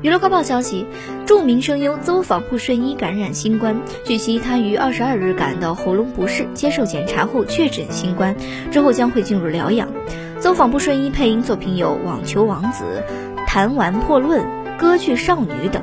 娱乐快报消息，著名声优邹访不顺一感染新冠。据悉，他于二十二日感到喉咙不适，接受检查后确诊新冠，之后将会进入疗养。邹访不顺一配音作品有《网球王子》《弹丸破论》《歌剧少女》等。